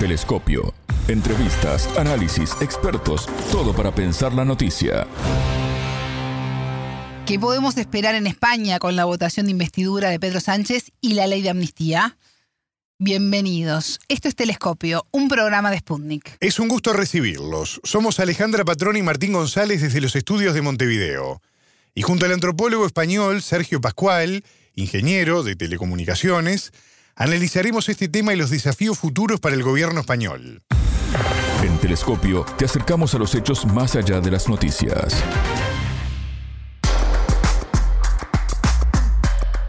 Telescopio. Entrevistas, análisis, expertos, todo para pensar la noticia. ¿Qué podemos esperar en España con la votación de investidura de Pedro Sánchez y la ley de amnistía? Bienvenidos. Esto es Telescopio, un programa de Sputnik. Es un gusto recibirlos. Somos Alejandra Patrón y Martín González desde los estudios de Montevideo. Y junto al antropólogo español Sergio Pascual, ingeniero de telecomunicaciones, analizaremos este tema y los desafíos futuros para el gobierno español. En Telescopio te acercamos a los hechos más allá de las noticias.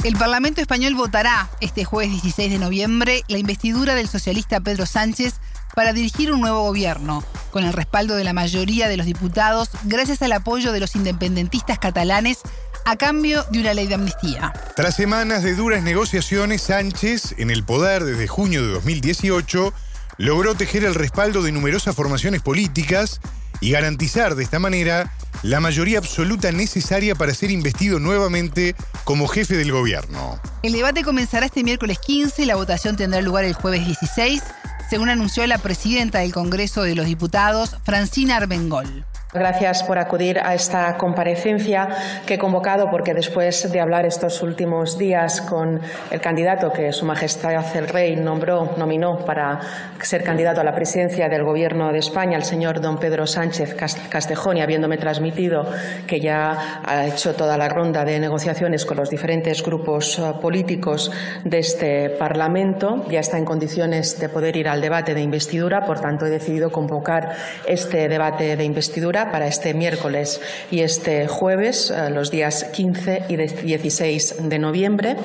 El Parlamento español votará este jueves 16 de noviembre la investidura del socialista Pedro Sánchez para dirigir un nuevo gobierno, con el respaldo de la mayoría de los diputados, gracias al apoyo de los independentistas catalanes a cambio de una ley de amnistía. Tras semanas de duras negociaciones, Sánchez, en el poder desde junio de 2018, logró tejer el respaldo de numerosas formaciones políticas y garantizar de esta manera la mayoría absoluta necesaria para ser investido nuevamente como jefe del gobierno. El debate comenzará este miércoles 15 y la votación tendrá lugar el jueves 16, según anunció la presidenta del Congreso de los Diputados, Francina Armengol. Gracias por acudir a esta comparecencia que he convocado porque después de hablar estos últimos días con el candidato que Su Majestad el Rey nombró, nominó para ser candidato a la presidencia del Gobierno de España, el señor don Pedro Sánchez Castejón, y habiéndome transmitido que ya ha hecho toda la ronda de negociaciones con los diferentes grupos eh, políticos de este Parlamento, ya está en condiciones de poder ir al debate de investidura, por tanto he decidido convocar este debate de investidura para este miércoles y este jueves, eh, los días 15 y 16 de noviembre.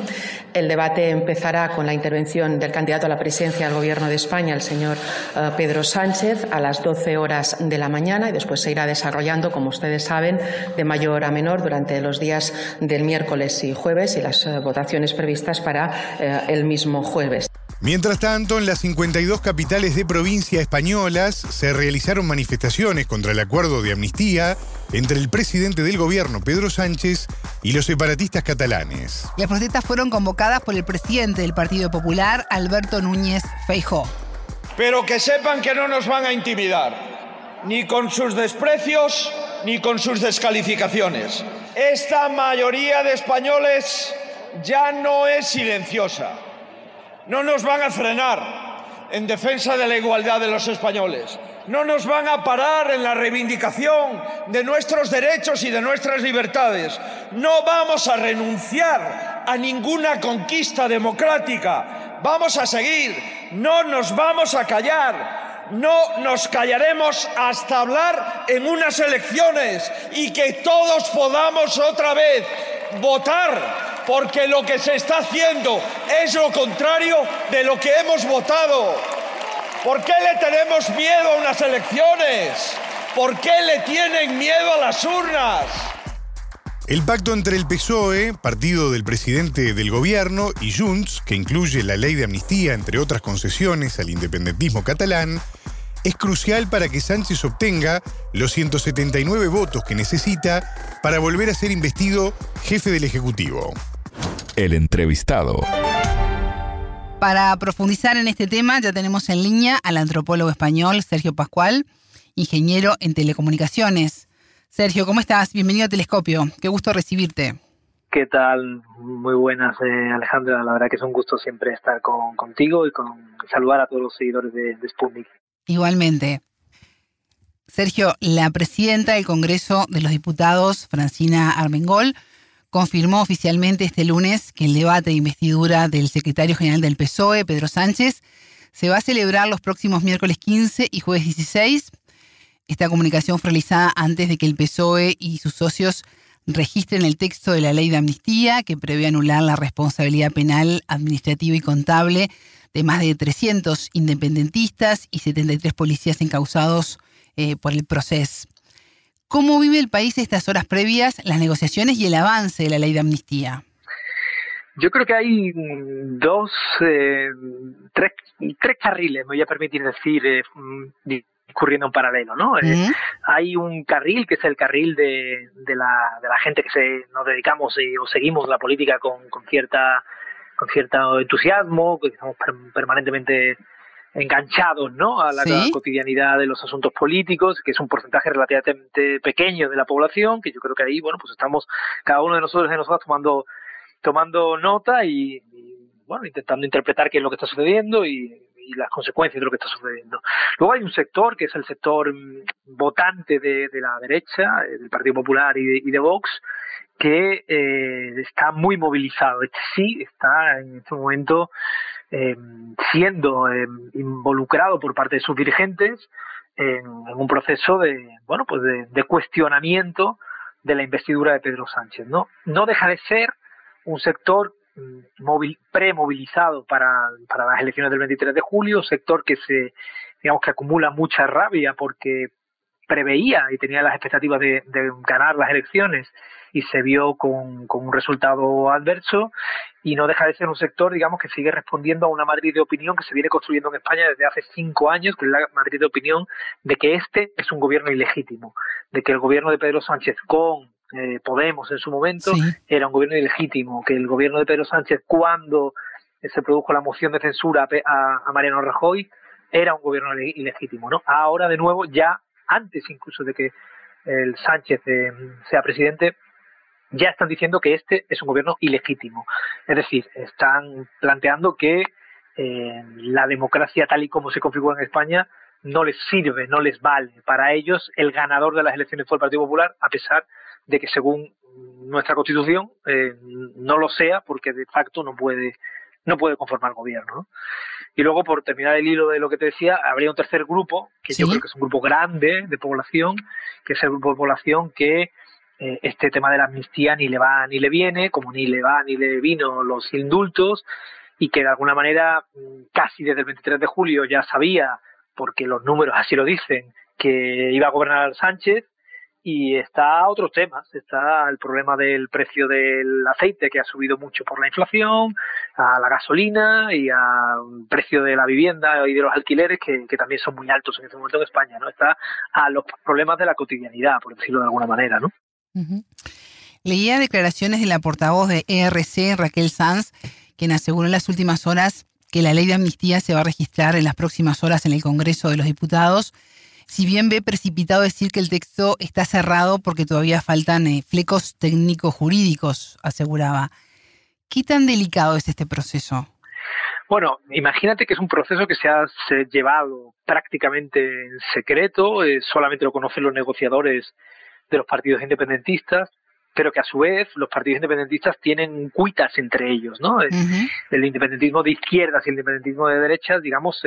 El debate empezará con la intervención del candidato a la presidencia del Gobierno de España, el señor eh, Pedro Sánchez, a las 12 horas de la mañana y después se irá desarrollando, como ustedes saben, de mayor a menor durante los días del miércoles y jueves y las eh, votaciones previstas para el mismo jueves. Mientras tanto, en las 52 capitales de provincia españolas se realizaron manifestaciones contra el acuerdo de amnistía entre el presidente del gobierno, Pedro Sánchez, y los separatistas catalanes. Las protestas fueron convocadas por el presidente del Partido Popular, Alberto Núñez Feijó. Pero que sepan que no nos van a intimidar, ni con sus desprecios, ni con sus descalificaciones. Esta mayoría de españoles ya no es silenciosa no nos van a frenar en defensa de la igualdad de los españoles. No nos van a parar en la reivindicación de nuestros derechos y de nuestras libertades. No vamos a renunciar a ninguna conquista democrática. Vamos a seguir. No nos vamos a callar. No nos callaremos hasta hablar en unas elecciones y que todos podamos otra vez votar porque lo que se está haciendo es lo contrario de lo que hemos votado. ¿Por qué le tenemos miedo a unas elecciones? ¿Por qué le tienen miedo a las urnas? El pacto entre el PSOE, partido del presidente del gobierno, y Junts, que incluye la ley de amnistía, entre otras concesiones al independentismo catalán, es crucial para que Sánchez obtenga los 179 votos que necesita para volver a ser investido jefe del Ejecutivo. El entrevistado. Para profundizar en este tema ya tenemos en línea al antropólogo español Sergio Pascual, ingeniero en telecomunicaciones. Sergio, ¿cómo estás? Bienvenido a Telescopio. Qué gusto recibirte. ¿Qué tal? Muy buenas, eh, Alejandra. La verdad que es un gusto siempre estar contigo y con saludar a todos los seguidores de, de Sputnik. Igualmente. Sergio, la presidenta del Congreso de los Diputados, Francina Armengol, confirmó oficialmente este lunes que el debate de investidura del secretario general del PSOE, Pedro Sánchez, se va a celebrar los próximos miércoles 15 y jueves 16. Esta comunicación fue realizada antes de que el PSOE y sus socios registren el texto de la ley de amnistía que prevé anular la responsabilidad penal, administrativa y contable de más de 300 independentistas y 73 policías encausados eh, por el proceso. ¿Cómo vive el país estas horas previas, las negociaciones y el avance de la ley de amnistía? Yo creo que hay dos, eh, tres, tres carriles, me voy a permitir decir, eh, discurriendo en paralelo, ¿no? Eh, hay un carril que es el carril de, de, la, de la gente que se, nos dedicamos o seguimos la política con, con cierta con cierto entusiasmo, que estamos permanentemente enganchados ¿no? a la cotidianidad de los asuntos políticos, que es un porcentaje relativamente pequeño de la población, que yo creo que ahí, bueno, pues estamos cada uno de nosotros de nosotros tomando, tomando nota y, bueno, intentando interpretar qué es lo que está sucediendo y, las consecuencias de lo que está sucediendo. Luego hay un sector que es el sector mm, votante de, la derecha, eh, del Partido Popular y de, Vox, que eh, está muy movilizado. Este sí está en este momento eh, siendo eh, involucrado por parte de sus dirigentes en, un proceso de bueno pues de, cuestionamiento de la investidura de Pedro Sánchez no no deja de ser un sector mm, móvil, premovilizado para, para las elecciones del 23 de julio, sector que se digamos que acumula mucha rabia porque preveía y tenía las expectativas de, ganar las elecciones y se vio con, un resultado adverso y no deja de ser un sector, digamos, que sigue respondiendo a una Madrid de opinión que se viene construyendo en España desde hace cinco años, que es la Madrid de opinión de que este es un gobierno ilegítimo, de que el gobierno de Pedro Sánchez con eh, Podemos en su momento era un gobierno ilegítimo, que el gobierno de Pedro Sánchez cuando se produjo la moción de censura a, a Mariano Rajoy era un gobierno ilegítimo, ¿no? Ahora de nuevo ya antes incluso de que el Sánchez eh, sea presidente, ya están diciendo que este es un gobierno ilegítimo. Es decir, están planteando que eh, la democracia tal y como se configura en España no les sirve, no les vale. Para ellos el ganador de las elecciones fue el Partido Popular, a pesar de que según nuestra Constitución eh, no lo sea, porque de facto no puede no puede conformar gobierno. Y luego, por terminar el hilo de lo que te decía, habría un tercer grupo, que yo creo que es un grupo grande de población, que es el grupo de población que eh, este tema de la amnistía ni le va ni le viene, como ni le va ni le vino los indultos, y que de alguna manera mm, casi desde el 23 de julio ya sabía, porque los números así lo dicen, que iba a gobernar Sánchez, y está otros temas, está el problema del precio del aceite que ha subido mucho por la inflación, a la gasolina y al precio de la vivienda y de los alquileres que, también son muy altos en este momento en España, ¿no? Está a los problemas de la cotidianidad, por decirlo de alguna manera, ¿no? Leía declaraciones de la portavoz de ERC, Raquel Sanz, quien aseguró en las últimas horas que la ley de amnistía se va a registrar en las próximas horas en el Congreso de los Diputados si bien ve precipitado decir que el texto está cerrado porque todavía faltan eh, flecos técnicos jurídicos, aseguraba. ¿Qué tan delicado es este proceso? Bueno, imagínate que es un proceso que se ha llevado prácticamente en secreto, eh, solamente lo conocen los negociadores de los partidos independentistas, pero que a su vez los partidos independentistas tienen cuitas entre ellos, ¿no? El independentismo de izquierdas y el independentismo de derechas, digamos,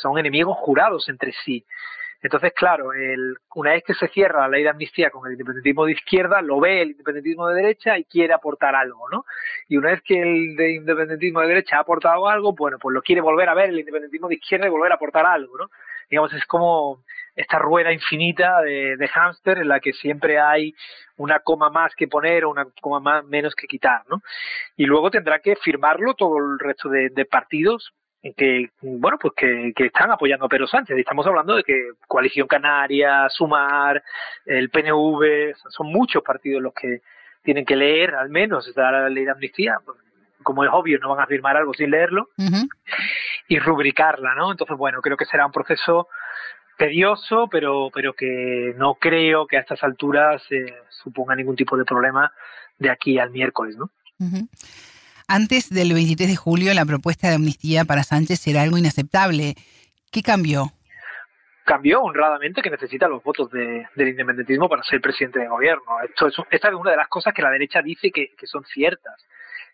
son enemigos jurados entre sí. Entonces, claro, el, una vez que se cierra la ley de amnistía con el independentismo de izquierda, lo ve el independentismo de derecha y quiere aportar algo, ¿no? Y una vez que el de independentismo de derecha ha aportado algo, bueno, pues lo quiere volver a ver el independentismo de izquierda y volver a aportar algo, ¿no? Digamos, es como esta rueda infinita de, de hámster en la que siempre hay una coma más que poner o una coma más, menos que quitar, ¿no? Y luego tendrá que firmarlo todo el resto de partidos que bueno pues que, están apoyando a Pedro Sánchez y estamos hablando de que Coalición Canaria, Sumar, el PNV, son muchos partidos los que tienen que leer al menos esta la ley de amnistía, como es obvio no van a firmar algo sin leerlo y rubricarla, ¿no? Entonces bueno creo que será un proceso tedioso, pero pero que no creo que a estas alturas eh, suponga ningún tipo de problema de aquí al miércoles, ¿no? Antes del 23 de julio, la propuesta de amnistía para Sánchez era algo inaceptable. ¿Qué cambió? Cambió honradamente que necesita los votos del independentismo para ser presidente de gobierno. Esto es, esta es una de las cosas que la derecha dice que, que son ciertas.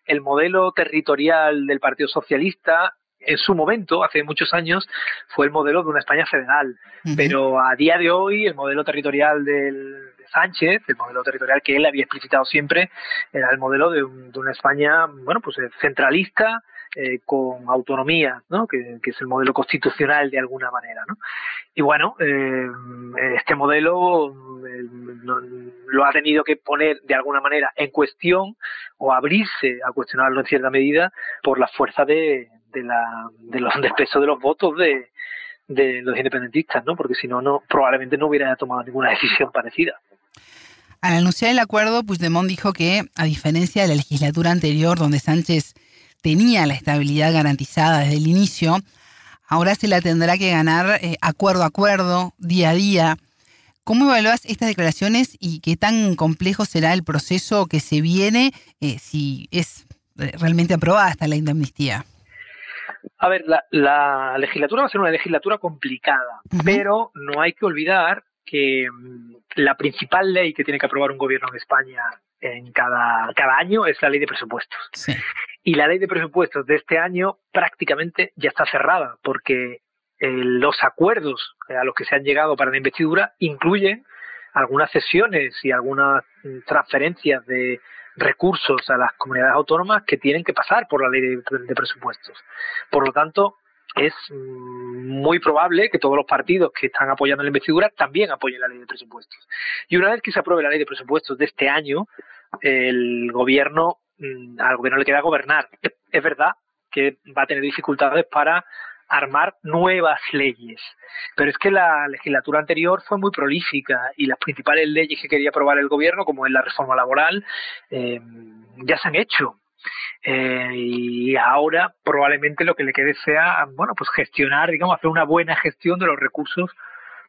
El modelo territorial del Partido Socialista en su momento, hace muchos años, fue el modelo de una España federal. Pero a día de hoy, el modelo territorial del, Sánchez, el modelo territorial que él había explicitado siempre, era el modelo de, una España, bueno, pues eh, centralista, eh, con autonomía, ¿no? Que, es el modelo constitucional de alguna manera. ¿no? Y bueno, eh, este modelo lo ha tenido que poner de alguna manera en cuestión o abrirse a cuestionarlo en cierta medida por la fuerza de, de, la, de los del de los votos de, de los independentistas, ¿no? Porque si no probablemente no hubiera tomado ninguna decisión parecida. Al anunciar el acuerdo, Puigdemont dijo que, a diferencia de la legislatura anterior, donde Sánchez tenía la estabilidad garantizada desde el inicio, ahora se la tendrá que ganar eh, acuerdo a acuerdo, día a día. ¿Cómo evalúas estas declaraciones y qué tan complejo será el proceso que se viene eh, si es realmente aprobada esta ley de amnistía? A ver, la, legislatura va a ser una legislatura complicada, pero no hay que olvidar que mm, la principal ley que tiene que aprobar un gobierno en España en cada, cada año es la ley de presupuestos. Y la ley de presupuestos de este año prácticamente ya está cerrada, porque eh, los acuerdos a los que se han llegado para la investidura incluyen algunas sesiones y algunas mm, transferencias de recursos a las comunidades autónomas que tienen que pasar por la ley de, presupuestos. Por lo tanto, es muy probable que todos los partidos que están apoyando la investidura también apoyen la ley de presupuestos. Y una vez que se apruebe la ley de presupuestos de este año, el gobierno, mm, al gobierno le queda gobernar. Es verdad que va a tener dificultades para armar nuevas leyes. Pero es que la legislatura anterior fue muy prolífica y las principales leyes que quería aprobar el gobierno, como es la reforma laboral, eh, ya se han hecho. Eh, y ahora probablemente lo que le quede sea, bueno, pues gestionar, digamos, hacer una buena gestión de los recursos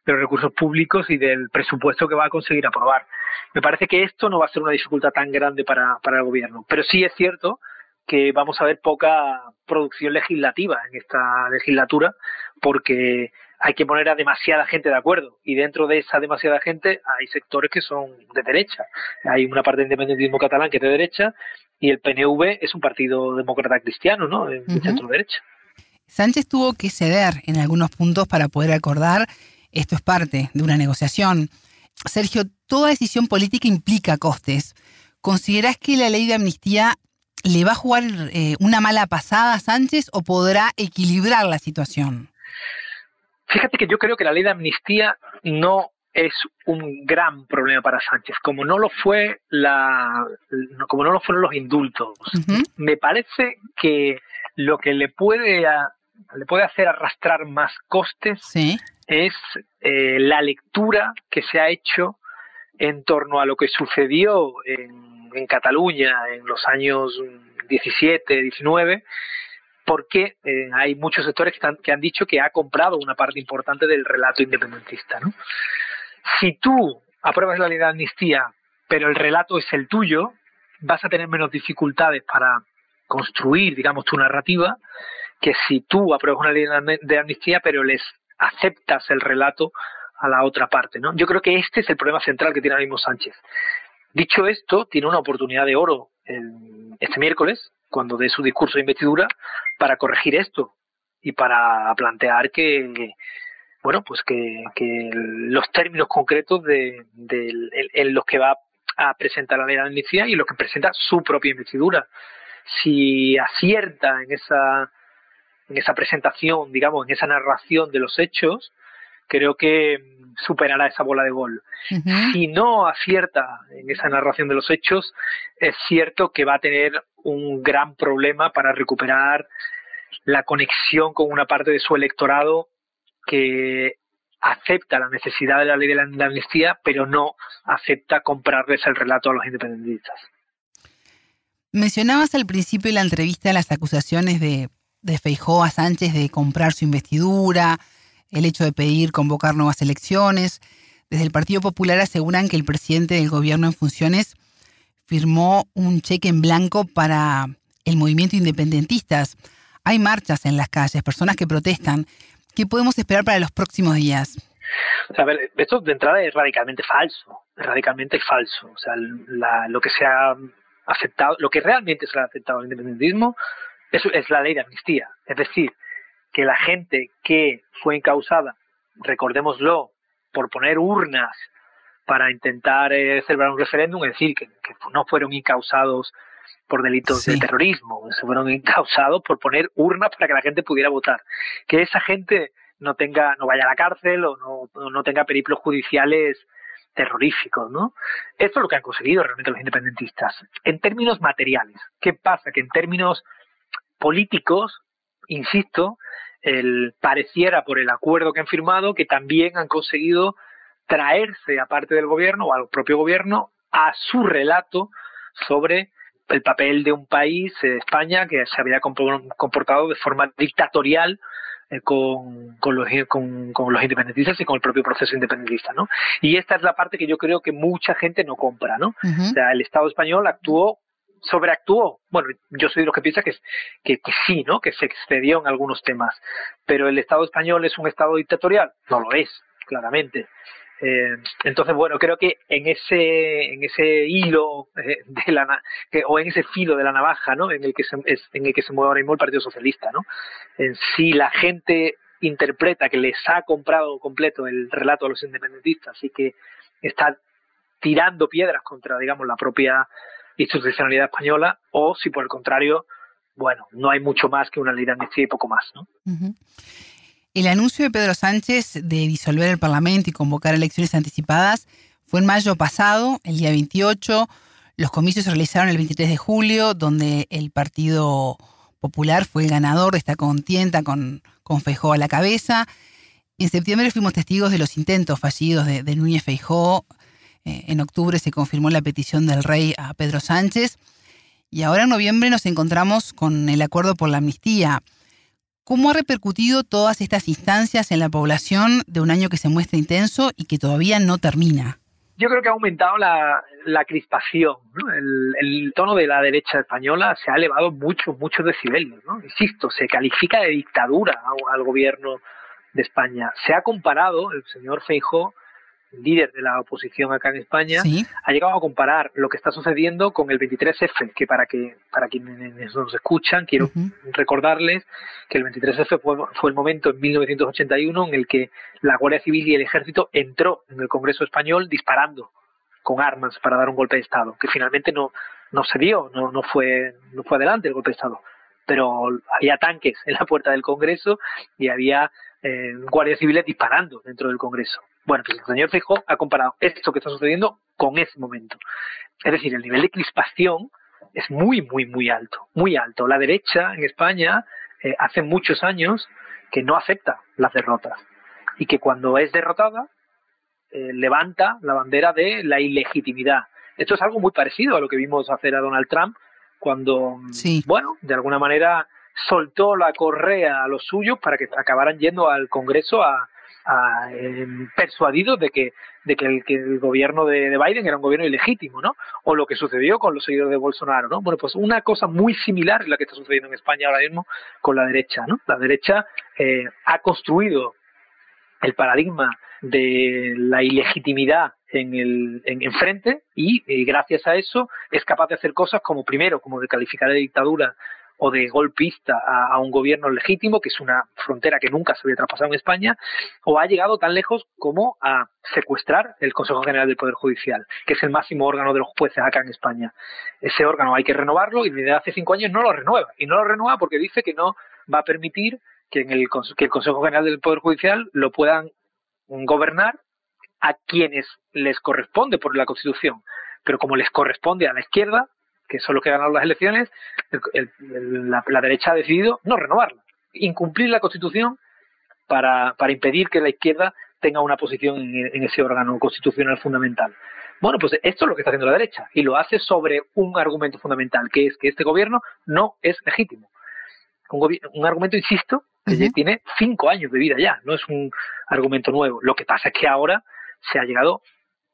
de los recursos públicos y del presupuesto que va a conseguir aprobar. Me parece que esto no va a ser una dificultad tan grande para, para el gobierno, pero sí es cierto que vamos a ver poca producción legislativa en esta legislatura porque hay que poner a demasiada gente de acuerdo y dentro de esa demasiada gente hay sectores que son de derecha. Hay una parte del independentismo catalán que es de derecha y el PNV es un partido demócrata cristiano, ¿no? De centro derecha. Sánchez tuvo que ceder en algunos puntos para poder acordar. Esto es parte de una negociación. Sergio, toda decisión política implica costes. ¿Consideras que la ley de amnistía ¿Le va a jugar eh, una mala pasada a Sánchez o podrá equilibrar la situación? Fíjate que yo creo que la ley de amnistía no es un gran problema para Sánchez, como no lo fue la, como no lo fueron los indultos. Me parece que lo que le puede le puede hacer arrastrar más costes es eh, la lectura que se ha hecho en torno a lo que sucedió en en Cataluña en los años 17, 19, porque eh, hay muchos sectores que, han dicho que ha comprado una parte importante del relato independentista. ¿no? Si tú apruebas la ley de amnistía, pero el relato es el tuyo, vas a tener menos dificultades para construir, digamos, tu narrativa, que si tú apruebas una ley de amnistía, pero les aceptas el relato a la otra parte. ¿no? Yo creo que este es el problema central que tiene ahora mismo Sánchez. Dicho esto, tiene una oportunidad de oro este miércoles, cuando dé su discurso de investidura, para corregir esto y para plantear que, bueno, pues que, los términos concretos de, en los que va a presentar la ley de amnistía y los que presenta su propia investidura. Si acierta en esa, en esa presentación, digamos, en esa narración de los hechos, creo que superará esa bola de gol. Si no acierta en esa narración de los hechos, es cierto que va a tener un gran problema para recuperar la conexión con una parte de su electorado que acepta la necesidad de la ley de la amnistía, pero no acepta comprarles el relato a los independentistas. Mencionabas al principio de la entrevista las acusaciones de, de Feijó a Sánchez de comprar su investidura, el hecho de pedir convocar nuevas elecciones. Desde el Partido Popular aseguran que el presidente del gobierno en funciones firmó un cheque en blanco para el movimiento independentistas. Hay marchas en las calles, personas que protestan. ¿Qué podemos esperar para los próximos días? esto de entrada es radicalmente falso, radicalmente falso. O sea, lo que se ha aceptado, lo que realmente se ha aceptado el independentismo es, la ley de amnistía. Es decir, que la gente que fue encausada, recordémoslo, por poner urnas para intentar eh, celebrar un referéndum, es decir, que, no fueron encausados por delitos de terrorismo, se fueron encausados por poner urnas para que la gente pudiera votar. Que esa gente no tenga, no vaya a la cárcel o no, no tenga periplos judiciales terroríficos, ¿no? Esto es lo que han conseguido realmente los independentistas. En términos materiales, ¿qué pasa? Que en términos políticos, insisto, el pareciera por el acuerdo que han firmado que también han conseguido traerse a parte del gobierno o al propio gobierno a su relato sobre el papel de un país, España, que se había comportado de forma dictatorial eh, con, con, los, con, con, los independentistas y con el propio proceso independentista, ¿no? Y esta es la parte que yo creo que mucha gente no compra, ¿no? O sea, el Estado español actuó sobreactuó. Bueno, yo soy de los que piensa que, que, que, sí, ¿no? Que se excedió en algunos temas. Pero el Estado español es un Estado dictatorial. No lo es, claramente. Eh, entonces, bueno, creo que en ese, en ese hilo eh, de la, que, o en ese filo de la navaja, ¿no? En el que se, en el que se mueve ahora mismo el Partido Socialista, ¿no? En si la gente interpreta que les ha comprado completo el relato a los independentistas y que está tirando piedras contra, digamos, la propia institucionalidad española, o si por el contrario, bueno, no hay mucho más que una ley de amnistía y poco más, ¿no? El anuncio de Pedro Sánchez de disolver el Parlamento y convocar elecciones anticipadas fue en mayo pasado, el día 28. Los comicios se realizaron el 23 de julio, donde el Partido Popular fue el ganador de esta contienda con, con Feijó a la cabeza. En septiembre fuimos testigos de los intentos fallidos de, Núñez Feijó. Eh, en octubre se confirmó la petición del rey a Pedro Sánchez. Y ahora en noviembre nos encontramos con el acuerdo por la amnistía. ¿Cómo ha repercutido todas estas instancias en la población de un año que se muestra intenso y que todavía no termina? Yo creo que ha aumentado la, crispación. El, tono de la derecha española se ha elevado mucho, muchos decibelios. ¿no? Insisto, se califica de dictadura al gobierno de España. Se ha comparado, el señor Feijóo, líder de la oposición acá en España, ha llegado a comparar lo que está sucediendo con el 23F, que para que para quienes nos escuchan, quiero recordarles que el 23F fue, el momento en 1981 en el que la Guardia Civil y el Ejército entró en el Congreso español disparando con armas para dar un golpe de Estado, que finalmente no, no se dio, no, no, fue, no fue adelante el golpe de Estado. Pero había tanques en la puerta del Congreso y había eh, guardias civiles disparando dentro del Congreso. Bueno, pues el señor Feijóo ha comparado esto que está sucediendo con ese momento. Es decir, el nivel de crispación es muy, muy, muy alto, muy alto. La derecha en España eh, hace muchos años que no acepta las derrotas y que cuando es derrotada eh, levanta la bandera de la ilegitimidad. Esto es algo muy parecido a lo que vimos hacer a Donald Trump cuando, bueno, de alguna manera soltó la correa a los suyos para que acabaran yendo al Congreso a, eh, persuadidos de que, de que, el, gobierno de, Biden era un gobierno ilegítimo, ¿no? O lo que sucedió con los seguidores de Bolsonaro, ¿no? Bueno, pues una cosa muy similar es la que está sucediendo en España ahora mismo con la derecha, ¿no? La derecha eh, ha construido el paradigma de la ilegitimidad en el en, frente y, y, gracias a eso es capaz de hacer cosas como primero como de calificar de dictadura o de golpista a, un gobierno legítimo, que es una frontera que nunca se había traspasado en España, o ha llegado tan lejos como a secuestrar el Consejo General del Poder Judicial, que es el máximo órgano de los jueces acá en España. Ese órgano hay que renovarlo y desde hace cinco años no lo renueva. Y no lo renueva porque dice que no va a permitir que, en el, que el Consejo General del Poder Judicial lo puedan gobernar a quienes les corresponde por la Constitución. Pero como les corresponde a la izquierda, que son los que ganaron las elecciones, la, derecha ha decidido no renovarla, incumplir la Constitución para, para impedir que la izquierda tenga una posición en, ese órgano constitucional fundamental. Bueno, pues esto es lo que está haciendo la derecha y lo hace sobre un argumento fundamental, que es que este gobierno no es legítimo. Un, argumento, insisto, que tiene cinco años de vida ya, no es un argumento nuevo. Lo que pasa es que ahora se ha llegado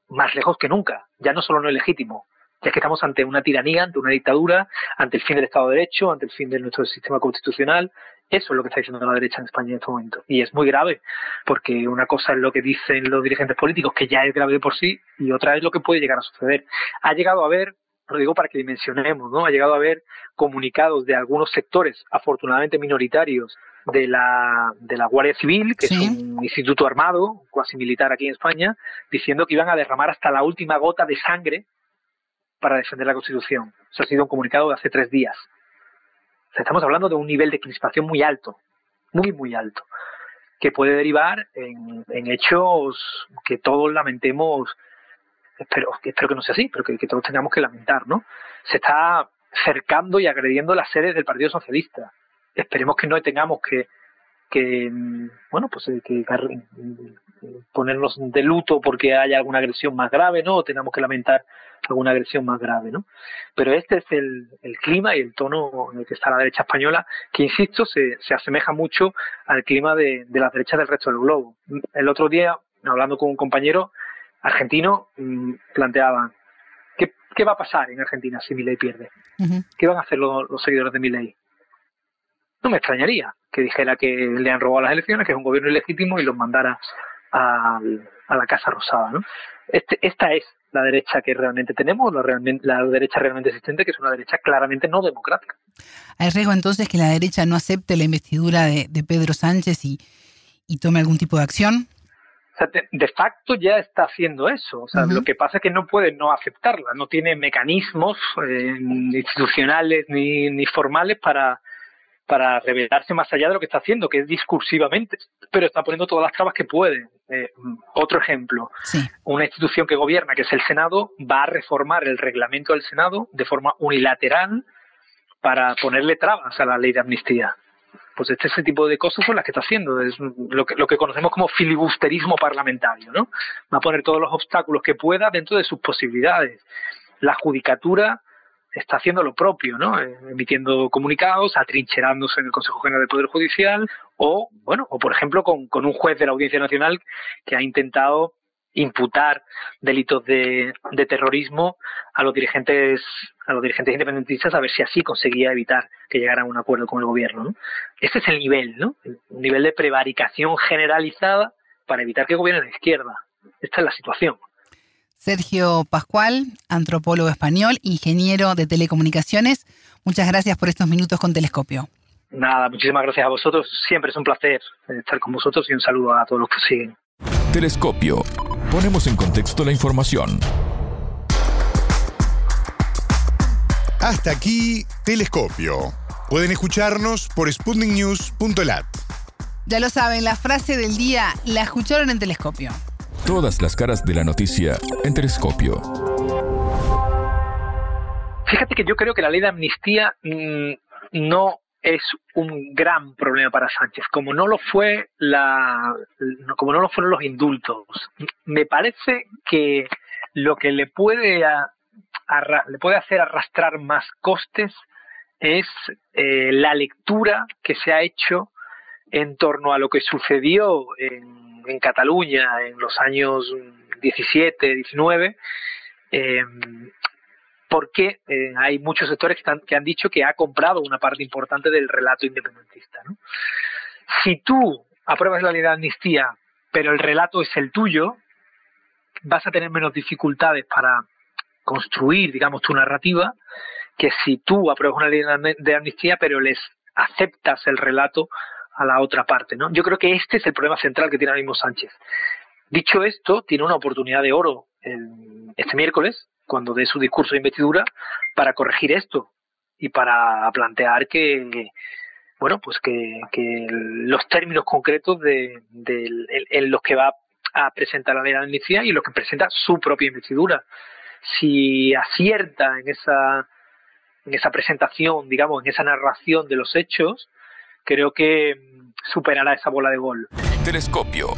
más lejos que nunca. Ya no solo no es legítimo, es que estamos ante una tiranía, ante una dictadura, ante el fin del Estado de Derecho, ante el fin de nuestro sistema constitucional. Eso es lo que está diciendo la derecha en España en este momento. Y es muy grave, porque una cosa es lo que dicen los dirigentes políticos, que ya es grave de por sí, y otra es lo que puede llegar a suceder. Ha llegado a haber, lo digo para que dimensionemos, ¿no? Ha llegado a haber comunicados de algunos sectores, afortunadamente minoritarios, de la, de la Guardia Civil, que es un instituto armado, cuasi militar aquí en España, diciendo que iban a derramar hasta la última gota de sangre para defender la Constitución. Eso ha sido un comunicado de hace tres días. estamos hablando de un nivel de crispación muy alto, muy, muy alto, que puede derivar en, hechos que todos lamentemos, espero, espero que no sea así, pero que, todos tengamos que lamentar, ¿no? Se está cercando y agrediendo las sedes del Partido Socialista. Esperemos que no tengamos que, que bueno, pues que ponernos de luto porque haya alguna agresión más grave, ¿no? O tengamos que lamentar alguna agresión más grave, ¿no? Pero este es el, clima y el tono en el que está la derecha española, que insisto, se, se asemeja mucho al clima de, de la derecha del resto del globo. El otro día, hablando con un compañero argentino, mm, planteaban, ¿qué, ¿qué va a pasar en Argentina si Milei pierde? ¿Qué van a hacer los, los seguidores de Milei? No me extrañaría que dijera que le han robado las elecciones, que es un gobierno ilegítimo y los mandara a, a la Casa Rosada. ¿no? Este, esta es la derecha que realmente tenemos, la, realmente, la derecha realmente existente, que es una derecha claramente no democrática. ¿Hay riesgo entonces que la derecha no acepte la investidura de, Pedro Sánchez y, tome algún tipo de acción? de, facto ya está haciendo eso. O sea, Lo que pasa es que no puede no aceptarla, no tiene mecanismos eh, institucionales ni, ni formales para, para revelarse más allá de lo que está haciendo, que es discursivamente, pero está poniendo todas las trabas que puede. Eh, otro ejemplo, una institución que gobierna, que es el Senado, va a reformar el reglamento del Senado de forma unilateral para ponerle trabas a la ley de amnistía. Pues este ese tipo de cosas son las que está haciendo, es lo que, lo que conocemos como filibusterismo parlamentario, ¿no? Va a poner todos los obstáculos que pueda dentro de sus posibilidades. La judicatura está haciendo lo propio, ¿no? Eh, emitiendo comunicados, atrincherándose en el Consejo General del Poder Judicial o, bueno, o por ejemplo con, un juez de la Audiencia Nacional que ha intentado imputar delitos de, de, terrorismo a los dirigentes a los dirigentes independentistas a ver si así conseguía evitar que llegaran a un acuerdo con el gobierno. ¿no? Este es el nivel, ¿no? Un nivel de prevaricación generalizada para evitar que gobierne la izquierda. Esta es la situación. Sergio Pascual, antropólogo español, ingeniero de telecomunicaciones. Muchas gracias por estos minutos con Telescopio. Nada, muchísimas gracias a vosotros. Siempre es un placer estar con vosotros y un saludo a todos los que siguen. Telescopio. Ponemos en contexto la información. Hasta aquí, Telescopio. Pueden escucharnos por sputniknews.lat. Ya lo saben, la frase del día la escucharon en Telescopio. Todas las caras de la noticia en Telescopio. Fíjate que yo creo que la ley de amnistía mm, no es un gran problema para Sánchez, como no lo fue la, como no lo fueron los indultos. Me parece que lo que le puede le puede hacer arrastrar más costes es eh, la lectura que se ha hecho en torno a lo que sucedió en en Cataluña en los años 17, 19, eh, porque eh, hay muchos sectores que, han dicho que ha comprado una parte importante del relato independentista. Si tú apruebas la ley de amnistía, pero el relato es el tuyo, vas a tener menos dificultades para construir, digamos, tu narrativa, que si tú apruebas una ley de amnistía, pero les aceptas el relato a la otra parte. ¿no? Yo creo que este es el problema central que tiene ahora mismo Sánchez. Dicho esto, tiene una oportunidad de oro este miércoles, cuando dé su discurso de investidura, para corregir esto y para plantear que, bueno, pues que, los términos concretos de, en los que va a presentar la ley de amnistía y los que presenta su propia investidura. Si acierta en esa, en esa presentación, digamos, en esa narración de los hechos, creo que mm, superará esa bola de gol. Telescopio,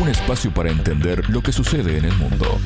un espacio para entender lo que sucede en el mundo.